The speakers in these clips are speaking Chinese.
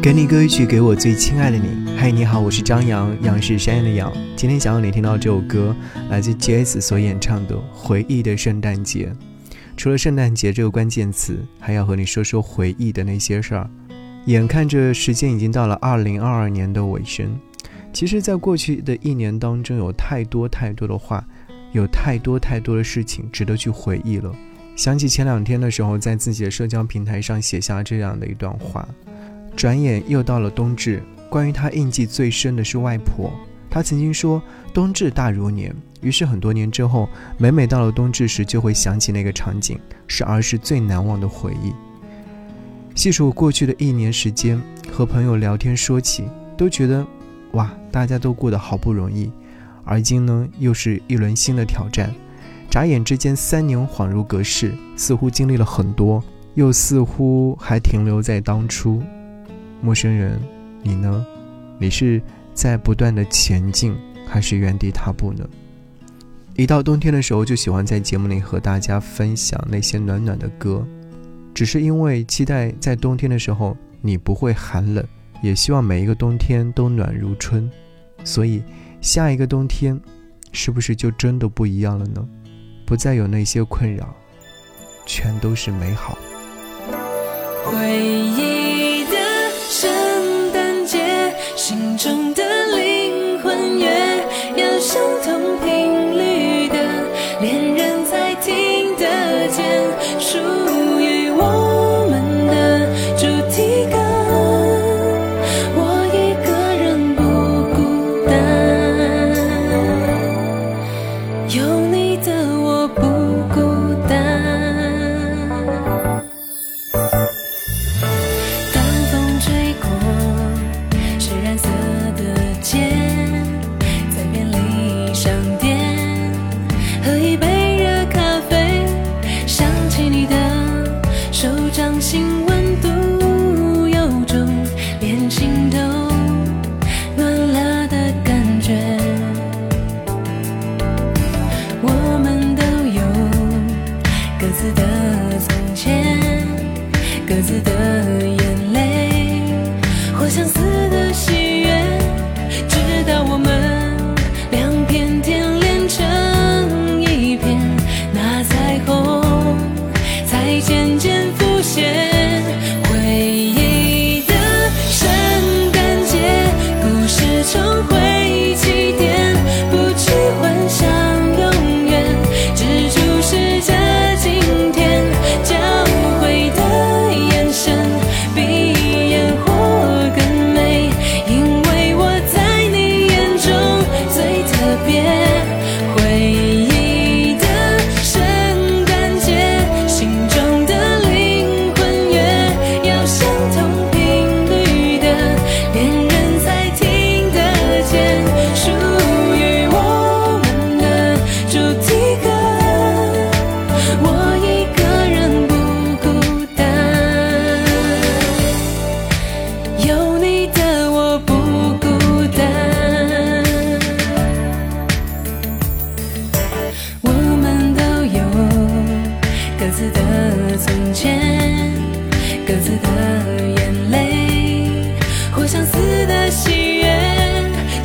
给你歌曲，给我最亲爱的你。嗨，你好，我是张扬，杨是山羊的羊。今天想要你听到这首歌，来自 J.S 所演唱的《回忆的圣诞节》。除了圣诞节这个关键词，还要和你说说回忆的那些事儿。眼看着时间已经到了二零二二年的尾声，其实，在过去的一年当中，有太多太多的话，有太多太多的事情值得去回忆了。想起前两天的时候，在自己的社交平台上写下这样的一段话。转眼又到了冬至，关于他印记最深的是外婆。他曾经说：“冬至大如年。”于是很多年之后，每每到了冬至时，就会想起那个场景，是儿时最难忘的回忆。细数过去的一年时间，和朋友聊天说起，都觉得，哇，大家都过得好不容易。而今呢，又是一轮新的挑战。眨眼之间，三年恍如隔世，似乎经历了很多，又似乎还停留在当初。陌生人，你呢？你是在不断的前进，还是原地踏步呢？一到冬天的时候，就喜欢在节目里和大家分享那些暖暖的歌，只是因为期待在冬天的时候你不会寒冷，也希望每一个冬天都暖如春。所以，下一个冬天，是不是就真的不一样了呢？不再有那些困扰，全都是美好。回忆。圣诞节心中次的眼泪或相似的喜悦直到我们两片天连成一片那彩虹才渐渐各自的眼泪，或相似的喜悦，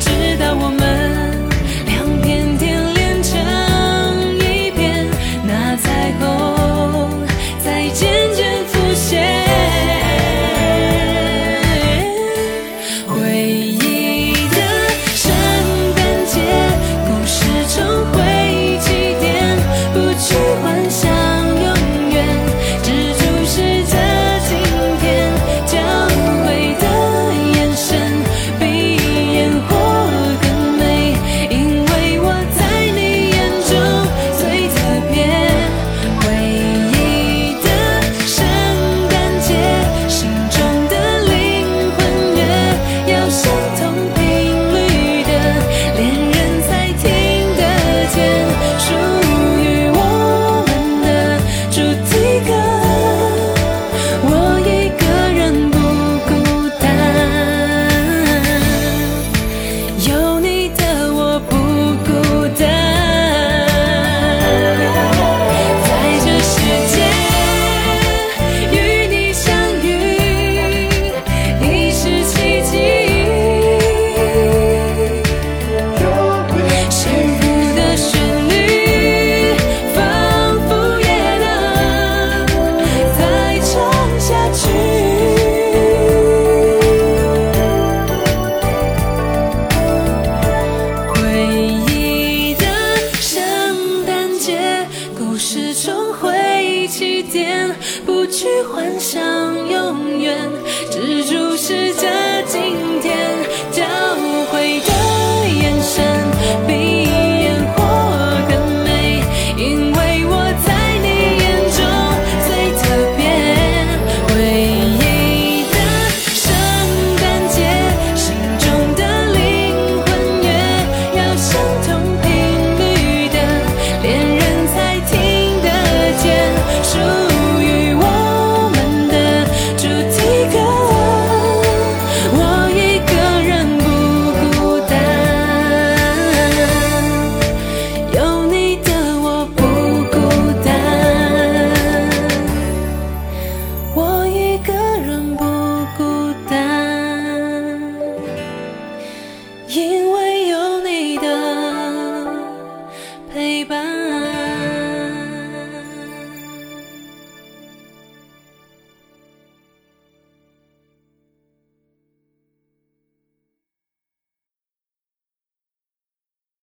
直到我们两片天连成一片，那彩虹。喜欢